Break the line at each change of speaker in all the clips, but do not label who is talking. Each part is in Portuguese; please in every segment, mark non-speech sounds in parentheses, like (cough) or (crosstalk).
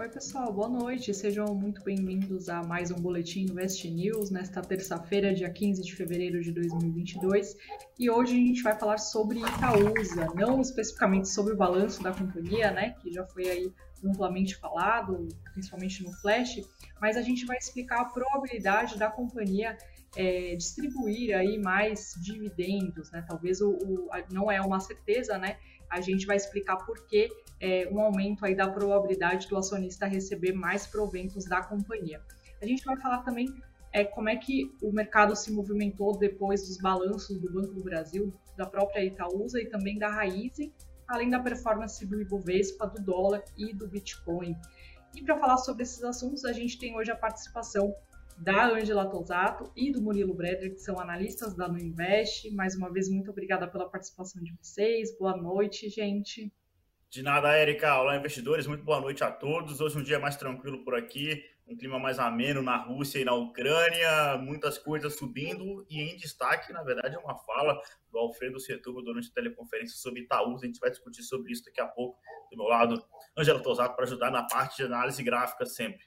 Oi, pessoal, boa noite. Sejam muito bem-vindos a mais um Boletim Invest News nesta terça-feira, dia 15 de fevereiro de 2022. E hoje a gente vai falar sobre Itaúsa, não especificamente sobre o balanço da companhia, né, que já foi aí amplamente falado, principalmente no Flash, mas a gente vai explicar a probabilidade da companhia é, distribuir aí mais dividendos, né? Talvez o, o, não é uma certeza, né? A gente vai explicar por que é, um aumento aí da probabilidade do acionista receber mais proventos da companhia. A gente vai falar também é, como é que o mercado se movimentou depois dos balanços do Banco do Brasil, da própria Itaúsa e também da Raizen, além da performance do Ibovespa, do dólar e do Bitcoin. E para falar sobre esses assuntos, a gente tem hoje a participação da Angela Tosato e do Murilo Breder, que são analistas da Nuinvest. Mais uma vez, muito obrigada pela participação de vocês. Boa noite, gente.
De nada, Érica. Olá, investidores. Muito boa noite a todos. Hoje um dia mais tranquilo por aqui, um clima mais ameno na Rússia e na Ucrânia, muitas coisas subindo e em destaque, na verdade, é uma fala do Alfredo Setúbal durante a teleconferência sobre Itaú. A gente vai discutir sobre isso daqui a pouco. Do meu lado, Angela Tosato, para ajudar na parte de análise gráfica sempre.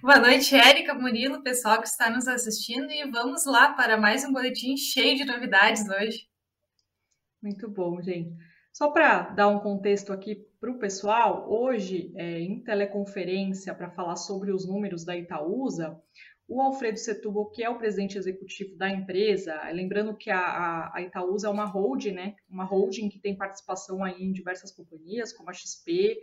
Boa noite, Érica, Murilo, pessoal que está nos assistindo e vamos lá para mais um boletim cheio de novidades hoje.
Muito bom, gente. Só para dar um contexto aqui para o pessoal, hoje, é, em teleconferência, para falar sobre os números da Itaúsa, o Alfredo Setúbal, que é o presidente executivo da empresa, lembrando que a, a, Itaúsa é uma holding, né? Uma holding que tem participação aí em diversas companhias, como a XP,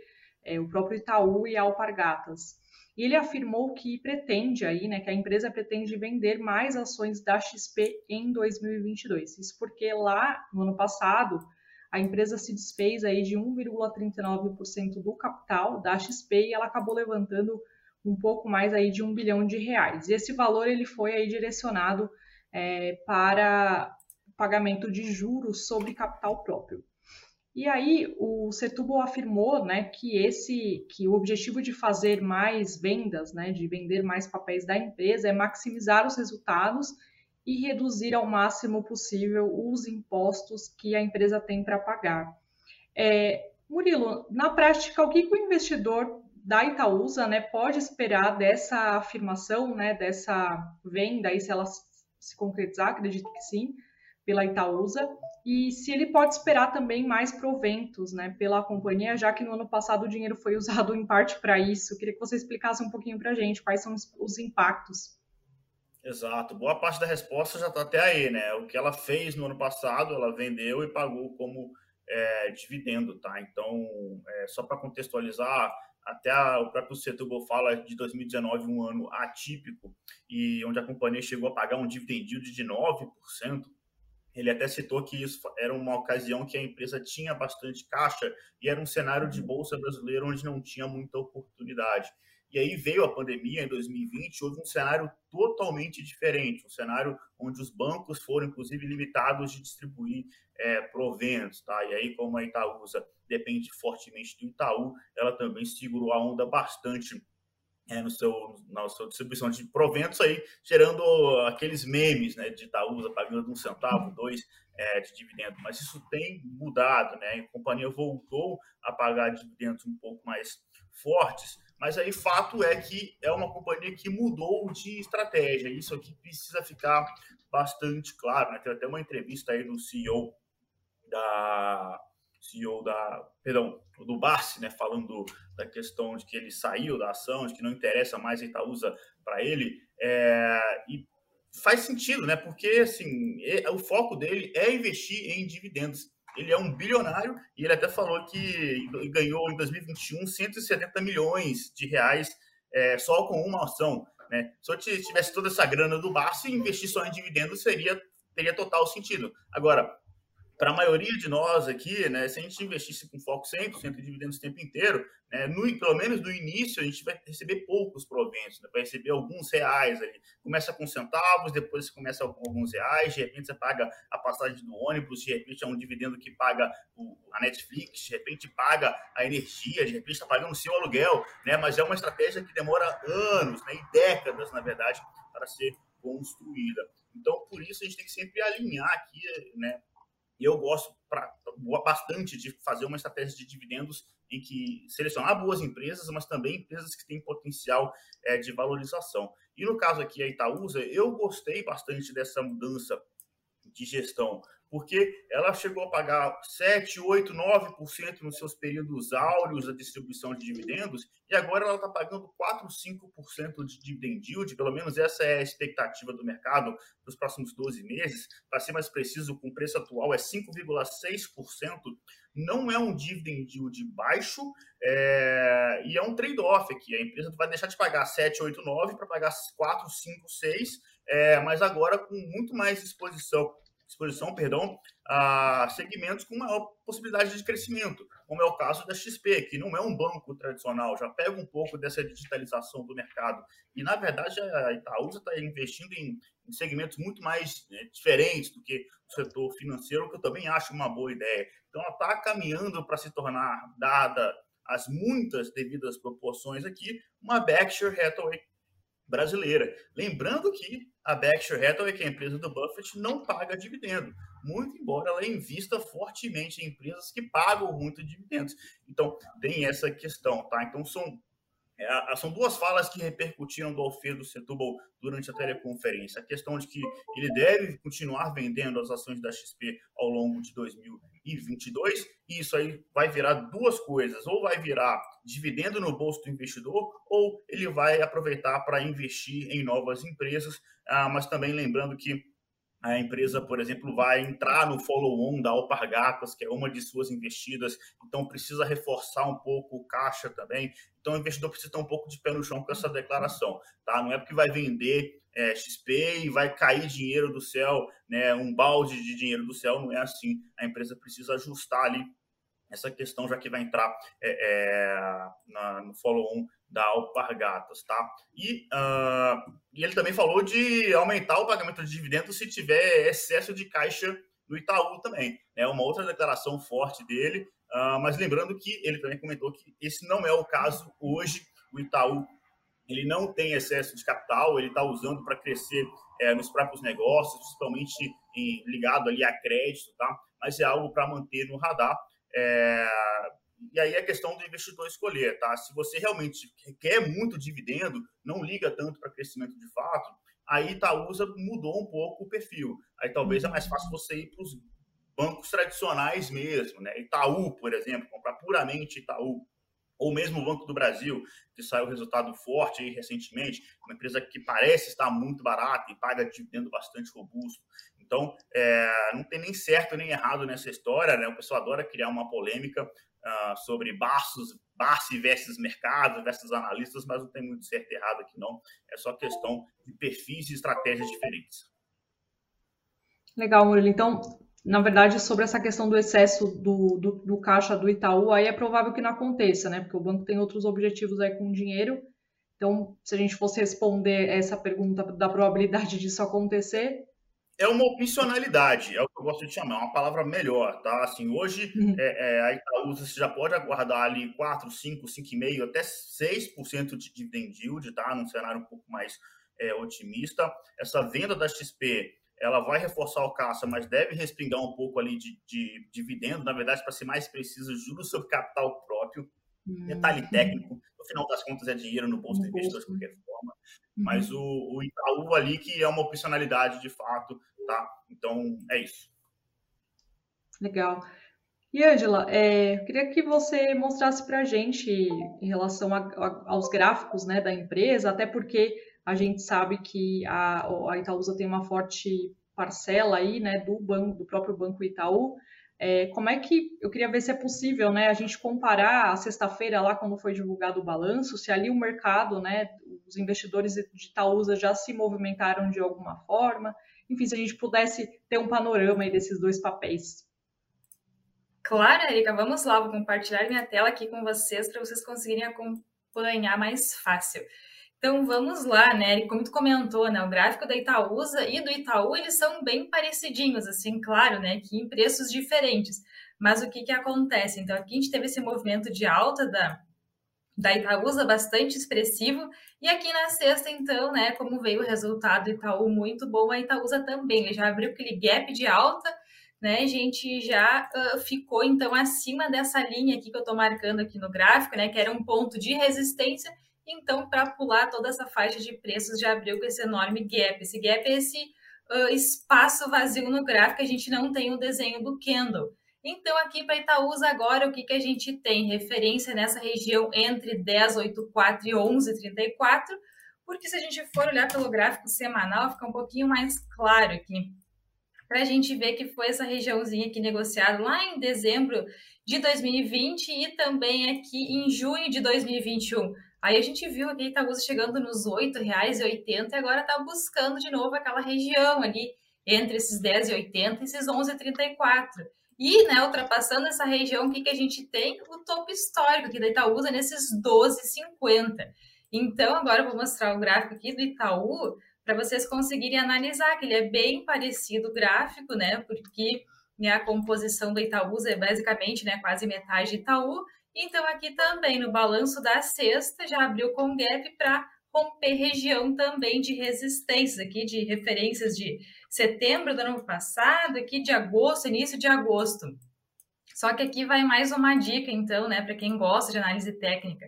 é, o próprio Itaú e a Alpargatas. E ele afirmou que pretende aí, né, que a empresa pretende vender mais ações da XP em 2022. Isso porque lá no ano passado a empresa se desfez aí de 1,39% do capital da XP e ela acabou levantando um pouco mais aí de um bilhão de reais. E esse valor ele foi aí direcionado é, para pagamento de juros sobre capital próprio. E aí o Setúbal afirmou, né, que esse, que o objetivo de fazer mais vendas, né, de vender mais papéis da empresa é maximizar os resultados e reduzir ao máximo possível os impostos que a empresa tem para pagar. É, Murilo, na prática, o que, o investidor da Itaúsa né, pode esperar dessa afirmação, né, dessa venda, e se ela se concretizar, acredito que sim, pela Itaúsa, e se ele pode esperar também mais proventos né, pela companhia, já que no ano passado o dinheiro foi (laughs) usado em parte para isso. Eu queria que você explicasse um pouquinho para a gente quais são os impactos.
Exato. Boa parte da resposta já está até aí, né? O que ela fez no ano passado, ela vendeu e pagou como é, dividendo, tá? Então, é, só para contextualizar, até a, o próprio Setúbal fala de 2019 um ano atípico e onde a companhia chegou a pagar um dividend yield de 9%. Ele até citou que isso era uma ocasião que a empresa tinha bastante caixa e era um cenário de bolsa brasileira onde não tinha muita oportunidade. E aí veio a pandemia em 2020, houve um cenário totalmente diferente, um cenário onde os bancos foram, inclusive, limitados de distribuir é, proventos, tá? E aí, como a Itaúsa depende fortemente do Itaú, ela também segurou a onda bastante é, no seu, na sua distribuição de proventos aí, gerando aqueles memes, né, de Itaúsa pagando um centavo, dois é, de dividendo. Mas isso tem mudado, né? A companhia voltou a pagar dividendos um pouco mais fortes, mas aí fato é que é uma companhia que mudou de estratégia. Isso aqui precisa ficar bastante claro. Né? Tem até uma entrevista aí do CEO da CEO da, perdão, do Barsi, né, falando da questão de que ele saiu da ação, de que não interessa mais a Itaúsa para ele, é, e faz sentido, né, porque assim, o foco dele é investir em dividendos. Ele é um bilionário e ele até falou que ganhou em 2021 170 milhões de reais é, só com uma ação. Né? Se eu tivesse toda essa grana do Barça, investir só em dividendos seria teria total sentido. Agora, para a maioria de nós aqui, né, se a gente investisse com foco 100% em dividendos o tempo inteiro, né, no, pelo menos no início, a gente vai receber poucos proventos, né, vai receber alguns reais ali. Começa com centavos, depois você começa com alguns reais, de repente você paga a passagem do ônibus, de repente é um dividendo que paga o, a Netflix, de repente paga a energia, de repente está pagando o seu aluguel, né, mas é uma estratégia que demora anos né, e décadas, na verdade, para ser construída. Então, por isso, a gente tem que sempre alinhar aqui, né, e eu gosto, para bastante de fazer uma estratégia de dividendos em que selecionar boas empresas, mas também empresas que têm potencial é, de valorização. E no caso aqui, a Itaúsa, eu gostei bastante dessa mudança de gestão, porque ela chegou a pagar 7, 8, 9% nos seus períodos áureos da distribuição de dividendos, e agora ela está pagando 4, 5% de dividend yield, pelo menos essa é a expectativa do mercado para os próximos 12 meses. Para ser mais preciso, com o preço atual é 5,6%. Não é um dividend yield baixo é... e é um trade-off aqui. A empresa vai deixar de pagar 7, 8, 9 para pagar 4, 5, 6, é... mas agora com muito mais exposição exposição, perdão, a segmentos com maior possibilidade de crescimento, como é o caso da XP, que não é um banco tradicional, já pega um pouco dessa digitalização do mercado. E, na verdade, a Itaúsa está investindo em, segmentos muito mais né, diferentes do que o setor financeiro, que eu também acho uma boa ideia. Então, ela está caminhando para se tornar, dada as muitas devidas proporções aqui, uma Berkshire Hathaway brasileira. Lembrando que a Berkshire Hathaway, que é a empresa do Buffett, não paga dividendo, muito embora ela invista fortemente em empresas que pagam muito dividendos. Então, tem essa questão, tá? Então, são é, são duas falas que repercutiram do Alfredo Setúbal durante a teleconferência. A questão de que ele deve continuar vendendo as ações da XP ao longo de 2022, e isso aí vai virar duas coisas: ou vai virar dividendo no bolso do investidor, ou ele vai aproveitar para investir em novas empresas. Ah, mas também lembrando que a empresa, por exemplo, vai entrar no follow-on da Alpargatas, que é uma de suas investidas, então precisa reforçar um pouco o caixa também. Então o investidor precisa ter um pouco de pé no chão com essa declaração, tá? Não é porque vai vender é, XP e vai cair dinheiro do céu, né? Um balde de dinheiro do céu, não é assim. A empresa precisa ajustar ali essa questão, já que vai entrar é, é, na, no follow-on da Alpargatas, tá? E, uh, e ele também falou de aumentar o pagamento de dividendos se tiver excesso de caixa no Itaú também. É né? uma outra declaração forte dele, uh, mas lembrando que ele também comentou que esse não é o caso hoje. O Itaú ele não tem excesso de capital, ele está usando para crescer é, nos próprios negócios, principalmente em, ligado ali a crédito, tá? Mas é algo para manter no radar. É, e aí é questão do investidor escolher, tá? Se você realmente quer muito dividendo, não liga tanto para crescimento de fato, aí Itaúsa mudou um pouco o perfil. Aí talvez é mais fácil você ir para os bancos tradicionais mesmo, né? Itaú, por exemplo, comprar puramente Itaú. Ou mesmo o Banco do Brasil, que saiu resultado forte aí recentemente, uma empresa que parece estar muito barata e paga dividendo bastante robusto. Então, é, não tem nem certo nem errado nessa história, né? O pessoal adora criar uma polêmica, uh, sobre Barços, Barsi versus mercado, versus analistas, mas não tem muito certo e errado aqui não. É só questão de perfis e estratégias diferentes.
Legal, Murilo. Então, na verdade, sobre essa questão do excesso do, do, do, caixa do Itaú, aí é provável que não aconteça, né? Porque o banco tem outros objetivos aí com o dinheiro. Então, se a gente fosse responder essa pergunta da probabilidade (laughs) disso acontecer,
é uma opcionalidade, é o que eu gosto de chamar, é uma palavra melhor, tá? Assim, hoje uhum. é, é, a Itaúsa você já pode aguardar ali 4, 5, 5,5, até 6% de dividend yield, tá? Num cenário um pouco mais é, otimista. Essa venda da XP, ela vai reforçar o caixa, mas deve respingar um pouco ali de, de dividendo, na verdade, para ser mais preciso, juros sobre capital próprio. Uhum. Detalhe técnico, no final das contas é dinheiro no bolso do investidor de qualquer forma. Uhum. Mas o, o Itaú ali que é uma opcionalidade de fato, tá? Então, é isso.
Legal. E, Angela, é, eu queria que você mostrasse para a gente em relação a, a, aos gráficos né, da empresa, até porque a gente sabe que a, a Itaúsa tem uma forte parcela aí, né, do banco, do próprio Banco Itaú. É, como é que eu queria ver se é possível, né, a gente comparar a sexta-feira lá quando foi divulgado o balanço, se ali o mercado, né, os investidores de Itaúsa já se movimentaram de alguma forma, enfim, se a gente pudesse ter um panorama aí desses dois papéis.
Claro, Erika, vamos lá, vou compartilhar minha tela aqui com vocês para vocês conseguirem acompanhar mais fácil. Então vamos lá, né? Como tu comentou, né? O gráfico da Itaúsa e do Itaú, eles são bem parecidinhos, assim, claro, né? Que em preços diferentes. Mas o que que acontece? Então aqui a gente teve esse movimento de alta da, da Itaúsa bastante expressivo. E aqui na sexta, então, né, como veio o resultado Itaú muito bom, a Itaúsa também, ele já abriu aquele gap de alta, né, a gente já uh, ficou então acima dessa linha aqui que eu estou marcando aqui no gráfico, né, que era um ponto de resistência. Então, para pular toda essa faixa de preços, já abriu com esse enorme gap. Esse gap é esse uh, espaço vazio no gráfico, a gente não tem o desenho do candle. Então, aqui para Itaúsa, agora o que, que a gente tem? Referência nessa região entre 10,84 e 11,34, porque se a gente for olhar pelo gráfico semanal, fica um pouquinho mais claro aqui para a gente ver que foi essa regiãozinha aqui negociada lá em dezembro de 2020 e também aqui em junho de 2021. Aí a gente viu aqui Itaúsa chegando nos R$ 8,80 e agora está buscando de novo aquela região ali entre esses 10,80 e esses 11,34. E, né, ultrapassando essa região, o que, que a gente tem? O topo histórico aqui da Itaúsa nesses 12,50. Então, agora eu vou mostrar o gráfico aqui do Itaú, para vocês conseguirem analisar, que ele é bem parecido o gráfico, né? Porque né, a composição do Itaúsa é basicamente né, quase metade de Itaú. Então, aqui também no balanço da sexta já abriu com gap para romper região também de resistências, aqui de referências de setembro do ano passado, aqui de agosto, início de agosto. Só que aqui vai mais uma dica, então, né, para quem gosta de análise técnica.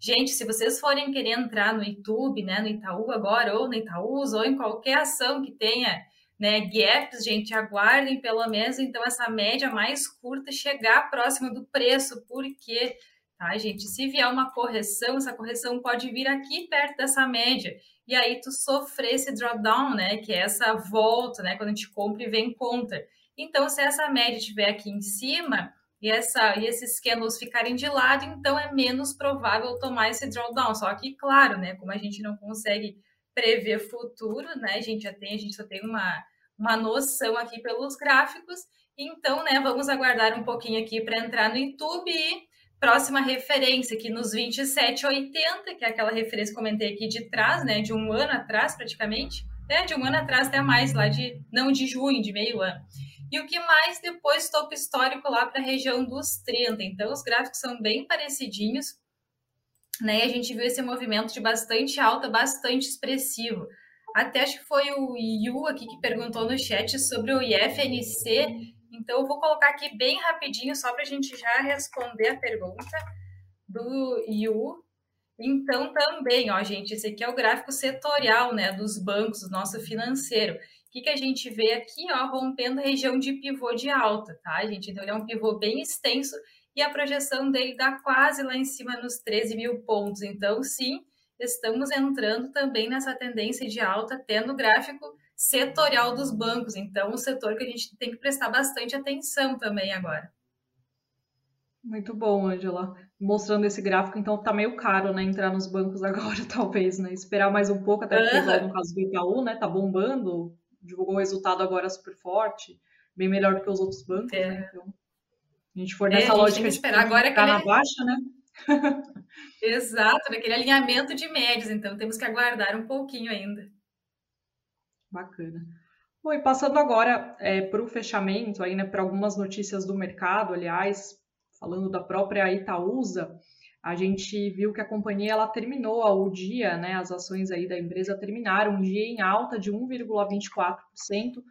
Gente, se vocês forem querer entrar no YouTube, né, no Itaú agora, ou no Itaús, ou em qualquer ação que tenha né, gaps, gente, aguardem pelo menos então essa média mais curta chegar próxima do preço, porque, tá, gente, se vier uma correção, essa correção pode vir aqui perto dessa média, e aí tu sofrer esse drawdown, né, que é essa volta, né, quando a gente compra e vem contra. Então, se essa média estiver aqui em cima, e, essa, e esses candles ficarem de lado, então é menos provável tomar esse drawdown. Só que, claro, né, como a gente não consegue prever futuro, né, a gente já tem, a gente só tem uma, uma noção aqui pelos gráficos, então, né, vamos aguardar um pouquinho aqui para entrar no YouTube e próxima referência aqui nos 27,80, que é aquela referência que comentei aqui de trás, né, de um ano atrás praticamente, né, de um ano atrás até mais, lá de, não de junho, de meio ano. E o que mais depois topo histórico lá para a região dos 30. Então, os gráficos são bem parecidinhos. Né? E a gente viu esse movimento de bastante alta, bastante expressivo. Até acho que foi o Yu aqui que perguntou no chat sobre o IFNC. Então, eu vou colocar aqui bem rapidinho, só para a gente já responder a pergunta do Yu. Então, também, ó, gente, esse aqui é o gráfico setorial, né, dos bancos, do nosso financeiro. O que, que a gente vê aqui, ó, rompendo a região de pivô de alta, tá, gente? Então, ele é um pivô bem extenso e a projeção dele dá quase lá em cima nos 13 mil pontos. Então, sim, estamos entrando também nessa tendência de alta, até no gráfico setorial dos bancos. Então, um setor que a gente tem que prestar bastante atenção também agora.
Muito bom, Angela. Mostrando esse gráfico, então tá meio caro, né? Entrar nos bancos (laughs) agora, talvez, né? Esperar mais um pouco, até porque, uhum. no caso do Itaú, né? Tá bombando, divulgou o resultado agora super forte, bem melhor do que os outros bancos, é. né? Então, a gente for é, nessa é, lógica de
esperar agora ficar
aquele... na baixa, né?
Exato, naquele alinhamento de médios, então temos que aguardar um pouquinho ainda.
Bacana. Bom, e passando agora é, para o fechamento, né, para algumas notícias do mercado, aliás, falando da própria Itaúsa, a gente viu que a companhia ela terminou o dia, né, as ações aí da empresa terminaram um dia em alta de 1,24%,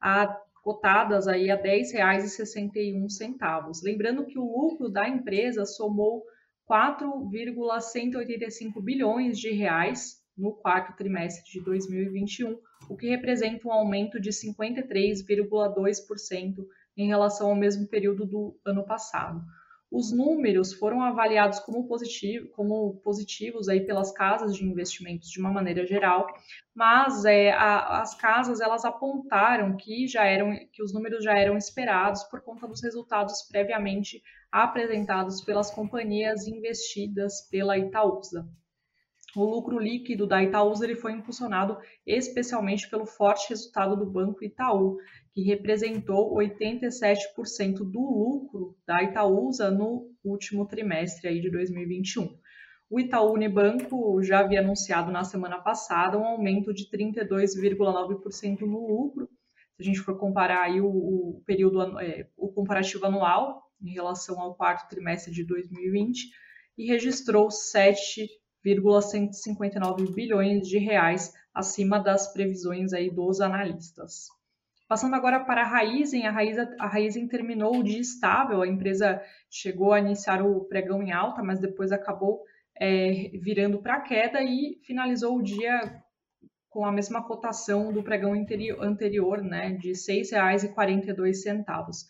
a cotadas aí a R$ 10,61. Lembrando que o lucro da empresa somou 4,185 bilhões de reais no quarto trimestre de 2021, o que representa um aumento de 53,2% em relação ao mesmo período do ano passado. Os números foram avaliados como, positivo, como positivos aí pelas casas de investimentos de uma maneira geral, mas é, a, as casas elas apontaram que já eram que os números já eram esperados por conta dos resultados previamente apresentados pelas companhias investidas pela Itaúsa. O lucro líquido da Itaúsa ele foi impulsionado especialmente pelo forte resultado do Banco Itaú, que representou 87% do lucro da Itaúsa no último trimestre aí de 2021. O Itaú Unibanco já havia anunciado na semana passada um aumento de 32,9% no lucro. Se a gente for comparar aí o, o período, é, o comparativo anual em relação ao quarto trimestre de 2020, e registrou 7,159 bilhões de reais acima das previsões aí dos analistas. Passando agora para a Raizen, a Raizen, a Raizen terminou dia estável, a empresa chegou a iniciar o pregão em alta, mas depois acabou é, virando para queda e finalizou o dia com a mesma cotação do pregão anterior, né, de R$ 6,42.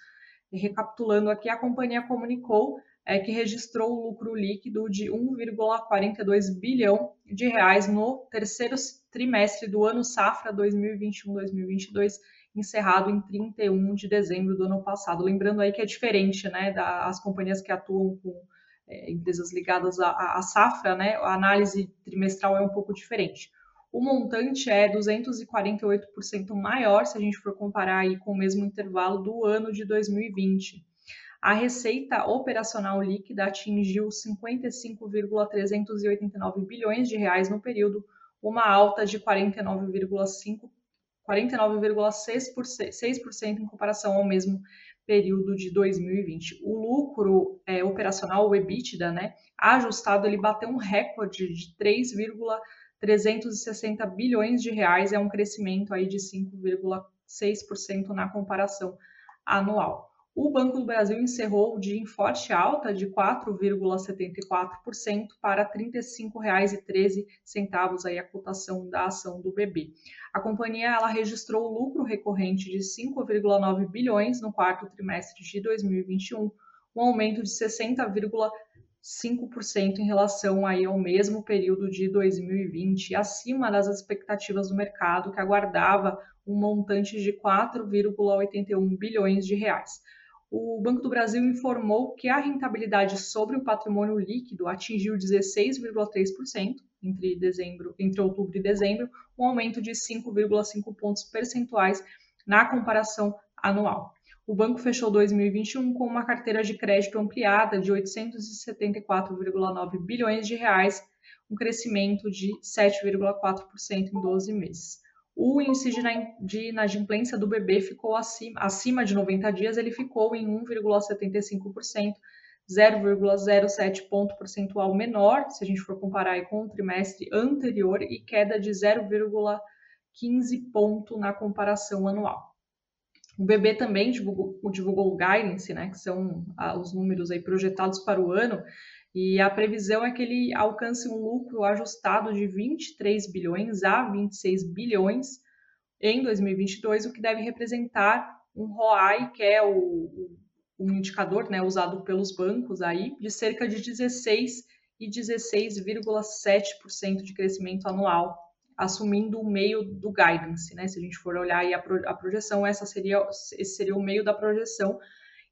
Recapitulando aqui, a companhia comunicou é, que registrou o lucro líquido de 1,42 bilhão de reais no terceiro trimestre do ano safra 2021-2022 encerrado em 31 de dezembro do ano passado. Lembrando aí que é diferente, né, das companhias que atuam com é, empresas ligadas à, à, safra, né, a análise trimestral é um pouco diferente. O montante é 248% maior se a gente for comparar aí com o mesmo intervalo do ano de 2020. A receita operacional líquida atingiu 55,389 bilhões de reais no período, uma alta de 49,5 49,6% em comparação ao mesmo período de 2020. O lucro é, operacional, o EBITDA, né, ajustado, ele bateu um recorde de 3,360 bilhões de reais, é um crescimento aí de 5,6% na comparação anual. O Banco do Brasil encerrou o dia em forte alta de 4,74% para R$ 35,13 aí a cotação da ação do BB. A companhia ela registrou lucro recorrente de 5,9 bilhões no quarto trimestre de 2021, um aumento de 60,5% em relação aí ao mesmo período de 2020, acima das expectativas do mercado que aguardava um montante de 4,81 bilhões de reais o Banco do Brasil informou que a rentabilidade sobre o patrimônio líquido atingiu 16,3% entre dezembro, entre outubro e dezembro, um aumento de 5,5 pontos percentuais na comparação anual. O banco fechou 2021 com uma carteira de crédito ampliada de 874,9 bilhões de reais, um crescimento de 7,4% em 12 meses o índice de inadimplência do bebê ficou acima, acima de 90 dias, ele ficou em 1,75%, 0,07 ponto percentual menor, se a gente for comparar com o trimestre anterior, e queda de 0,15 ponto na comparação anual. O BB também divulgou, divulgou o guidance, né, que são ah, os números aí projetados para o ano, e a previsão é que ele alcance um lucro ajustado de 23 bilhões a 26 bilhões em 2022, o que deve representar um ROI, que é o, um indicador né, usado pelos bancos aí, de cerca de 16 e 16,7% de crescimento anual, assumindo o meio do guidance, né? Se a gente for olhar a, a projeção, essa seria, esse seria o meio da projeção,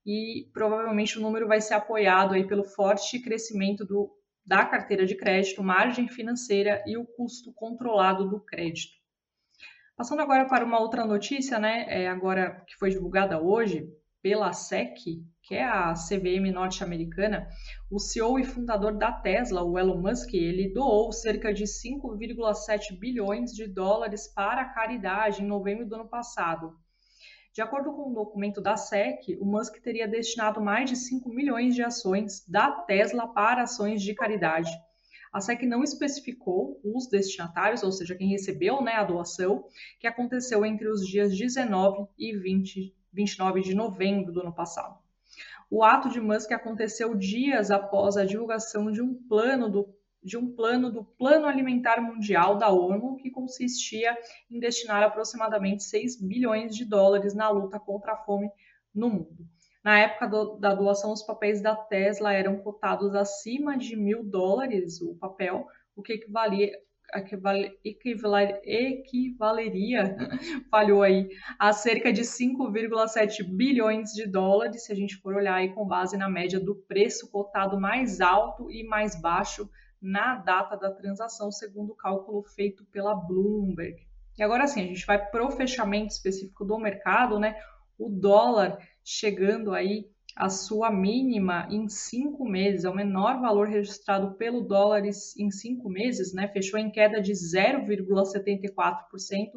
e provavelmente o número vai ser apoiado aí pelo forte crescimento do, da carteira de crédito, margem financeira e o custo controlado do crédito. Passando agora para uma outra notícia, né, é agora que foi divulgada hoje pela SEC, que é a CVM norte-americana, o CEO e fundador da Tesla, o Elon Musk, ele doou cerca de 5,7 bilhões de dólares para a caridade em novembro do ano passado. De acordo com um documento da SEC, o Musk teria destinado mais de 5 milhões de ações da Tesla para ações de caridade. A SEC não especificou os destinatários, ou seja, quem recebeu né, a doação, que aconteceu entre os dias 19 e 20, 29 de novembro do ano passado. O ato de Musk aconteceu dias após a divulgação de um plano do de um plano do Plano Alimentar Mundial da ONU, que consistia em destinar aproximadamente 6 bilhões de dólares na luta contra a fome no mundo. Na época do, da doação, os papéis da Tesla eram cotados acima de mil dólares o papel, o que equivalia, equivaler, equivaleria, (laughs) falhou aí, a cerca de 5,7 bilhões de dólares, se a gente for olhar aí com base na média do preço cotado mais alto e mais baixo na data da transação, segundo o cálculo feito pela Bloomberg. E agora sim, a gente vai para o fechamento específico do mercado, né? O dólar chegando aí à sua mínima em cinco meses, é o menor valor registrado pelo dólar em cinco meses, né? Fechou em queda de 0,74%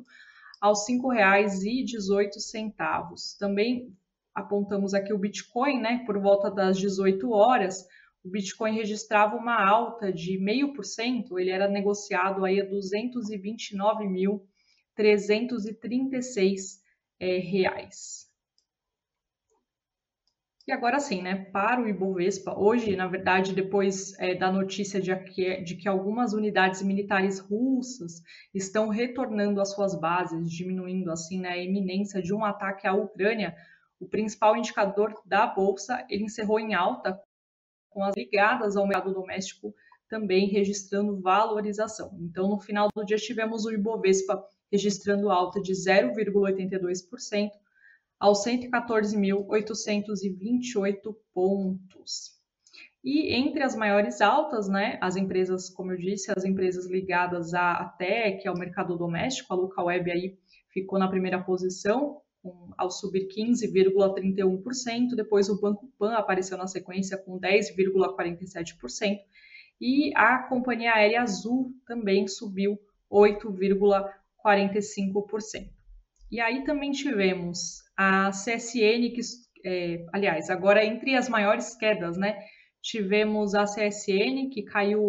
aos R$ 5,18. Também apontamos aqui o Bitcoin, né? Por volta das 18 horas, o Bitcoin registrava uma alta de 0,5%, ele era negociado aí a 229.336 é, reais. E agora sim, né, para o Ibovespa, hoje, na verdade, depois é, da notícia de que, de que algumas unidades militares russas estão retornando às suas bases, diminuindo assim né, a iminência de um ataque à Ucrânia, o principal indicador da bolsa ele encerrou em alta, com as ligadas ao mercado doméstico também registrando valorização. Então, no final do dia, tivemos o Ibovespa registrando alta de 0,82%, aos 114.828 pontos. E entre as maiores altas, né, as empresas, como eu disse, as empresas ligadas à TEC, ao mercado doméstico, a Lucaweb aí ficou na primeira posição, com, ao subir 15,31%, depois o Banco Pan apareceu na sequência com 10,47%, e a companhia aérea Azul também subiu 8,45%. E aí também tivemos a CSN, que, é, aliás, agora entre as maiores quedas, né? Tivemos a CSN, que caiu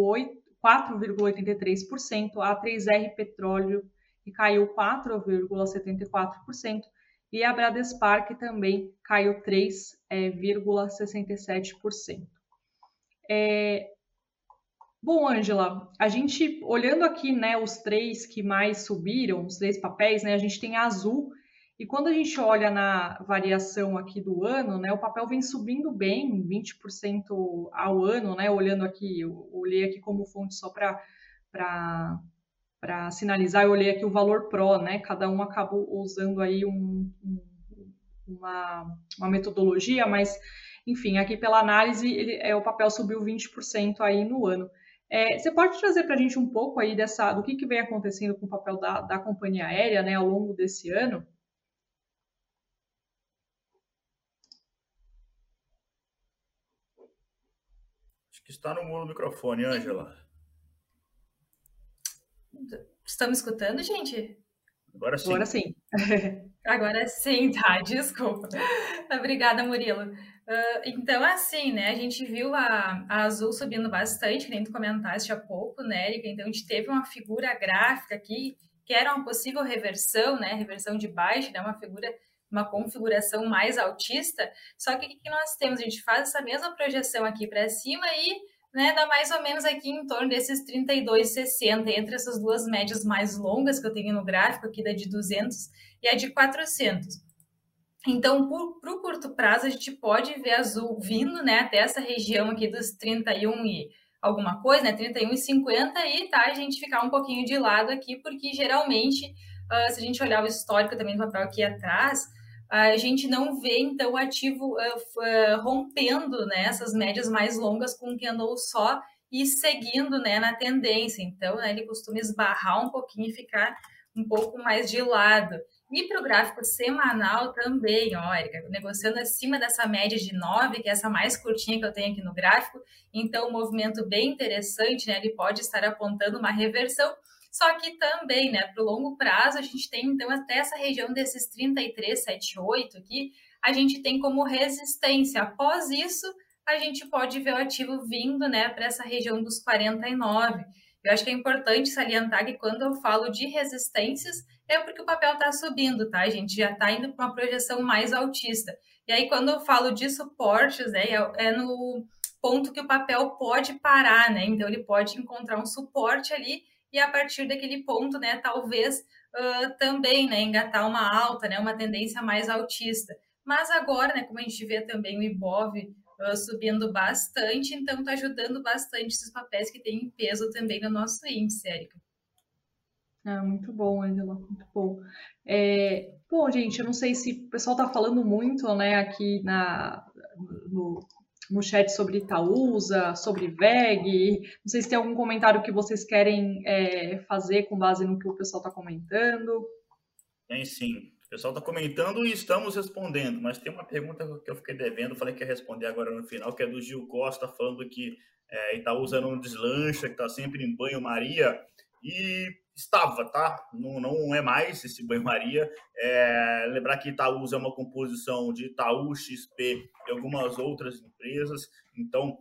4,83%, a 3R Petróleo, que caiu 4,74%, e a Bradespar, que também caiu 3,67%. É, Bom, Ângela, a gente olhando aqui, né, os três que mais subiram, os três papéis, né, a gente tem a Azul, e quando a gente olha na variação aqui do ano, né, o papel vem subindo bem, 20% ao ano, né, olhando aqui, eu olhei aqui como fonte só para para sinalizar, eu olhei aqui o valor PRO, né, cada um acabou usando aí um, um, uma, uma metodologia, mas enfim, aqui pela análise, ele, é, o papel subiu 20% aí no ano. É, você pode trazer para a gente um pouco aí dessa, do que, que vem acontecendo com o papel da, da companhia aérea né, ao longo desse ano?
Acho que está no microfone, Ângela.
Estão me escutando, gente?
Agora sim.
Agora sim. (laughs)
Agora sim, tá, (laughs) desculpa. Obrigada, Murilo. Uh, então, assim, né, a gente viu a, a, Azul subindo bastante, que nem tu comentaste há pouco, né, Erika? Então, a gente teve uma figura gráfica aqui, que era uma possível reversão, né, reversão de baixa, né, uma figura, uma configuração mais altista, só que o que nós temos? A gente faz essa mesma projeção aqui para cima e né, dá mais ou menos aqui em torno desses 32,60, entre essas duas médias mais longas que eu tenho no gráfico, aqui da de 200 e a de 400. Então, para o curto prazo, a gente pode ver azul vindo né, até essa região aqui dos 31 e alguma coisa, né, 31 e 50, e tá, a gente ficar um pouquinho de lado aqui, porque geralmente, uh, se a gente olhar o histórico também do papel aqui atrás, a gente não vê, então, o ativo uh, uh, rompendo né, essas médias mais longas com o candle só e seguindo né, na tendência. Então, né, ele costuma esbarrar um pouquinho e ficar um pouco mais de lado. E para o gráfico semanal também, ó, Erika, negociando acima dessa média de 9, que é essa mais curtinha que eu tenho aqui no gráfico. Então, um movimento bem interessante, né? Ele pode estar apontando uma reversão só que também, né, para o longo prazo, a gente tem então até essa região desses 33,78 aqui, a gente tem como resistência. Após isso, a gente pode ver o ativo vindo, né, para essa região dos 49. Eu acho que é importante salientar que quando eu falo de resistências, é porque o papel está subindo, tá? A gente já está indo para uma projeção mais altista. E aí, quando eu falo de suportes, né, é, é no ponto que o papel pode parar, né? Então, ele pode encontrar um suporte ali e a partir daquele ponto, né, talvez uh, também, né, engatar uma alta, né, uma tendência mais altista. Mas agora, né, como a gente vê também o Ibov uh, subindo bastante, então está ajudando bastante esses papéis que têm peso também no nosso índice, Érica.
Ah, muito bom, Angela, muito bom. É, bom, gente, eu não sei se o pessoal está falando muito, né, aqui na, no, no chat sobre Itaúsa, sobre VEG. Não sei se tem algum comentário que vocês querem é, fazer com base no que o pessoal está comentando.
Tem sim. O pessoal está comentando e estamos respondendo, mas tem uma pergunta que eu fiquei devendo, falei que ia responder agora no final, que é do Gil Costa, falando que é, Itaúsa não deslancha, que está sempre em banho-maria. E estava, tá? Não, não é mais esse banho-maria. É, lembrar que Itaúsa é uma composição de Itaú, XP e algumas outras empresas. Então,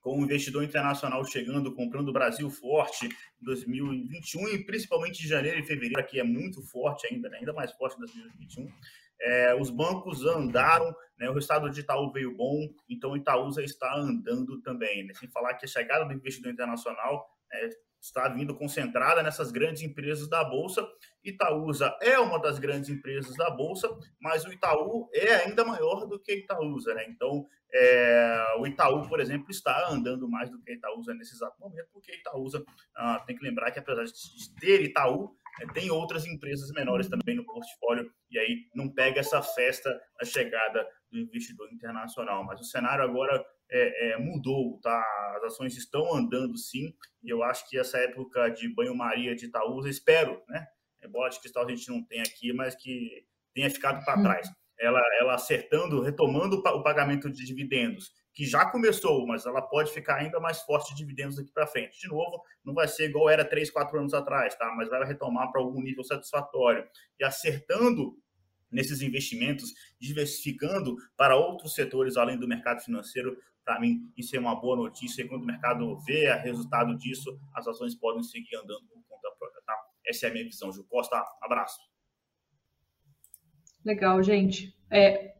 com o investidor internacional chegando, comprando o Brasil forte em 2021 e principalmente em janeiro e fevereiro, que é muito forte ainda, né? ainda mais forte em 2021. é, os bancos andaram, né, o resultado de Itaú veio bom, então Itaúsa está andando também. Né? Sem falar que a chegada do investidor internacional é, está vindo concentrada nessas grandes empresas da Bolsa. Itaúsa é uma das grandes empresas da Bolsa, mas o Itaú é ainda maior do que Itaúsa. Né? Então, é, o Itaú, por exemplo, está andando mais do que Itaúsa nesse exato momento, porque Itaúsa ah, tem que lembrar que, apesar de ter Itaú, tem outras empresas menores também no portfólio, e aí não pega essa festa da chegada do investidor internacional. Mas o cenário agora é, é, mudou, tá? As ações estão andando sim, e eu acho que essa época de banho-maria de Itaúsa, espero, né? É bola de cristal a gente não tem aqui, mas que tenha ficado para trás. Ela, ela acertando, retomando o pagamento de dividendos que já começou, mas ela pode ficar ainda mais forte de dividendos daqui para frente. De novo, não vai ser igual era 3, 4 anos atrás, tá? mas vai retomar para algum nível satisfatório. E acertando nesses investimentos, diversificando para outros setores além do mercado financeiro, para mim isso é uma boa notícia. E quando o mercado vê o resultado disso, as ações podem seguir andando por conta própria. Tá? Essa é a minha visão. Ju Costa, abraço.
Legal, gente. É,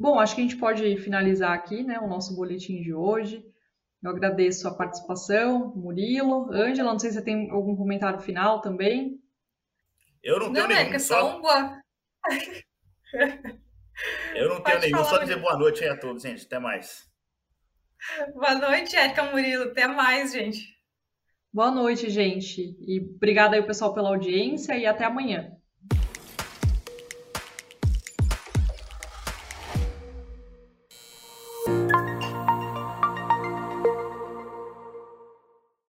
Bom, acho que a gente pode finalizar aqui né, o nosso boletim de hoje. Eu agradeço a participação, Murilo. Ângela, não sei se você tem algum comentário final também.
Eu não tenho não, nenhum.
É só um boa.
Eu não tenho nenhum, só dizer boa noite aí a todos, gente. Até mais.
Boa noite, Érica Murilo. Até mais, gente.
Boa noite, gente. E obrigada aí, pessoal, pela audiência e até amanhã.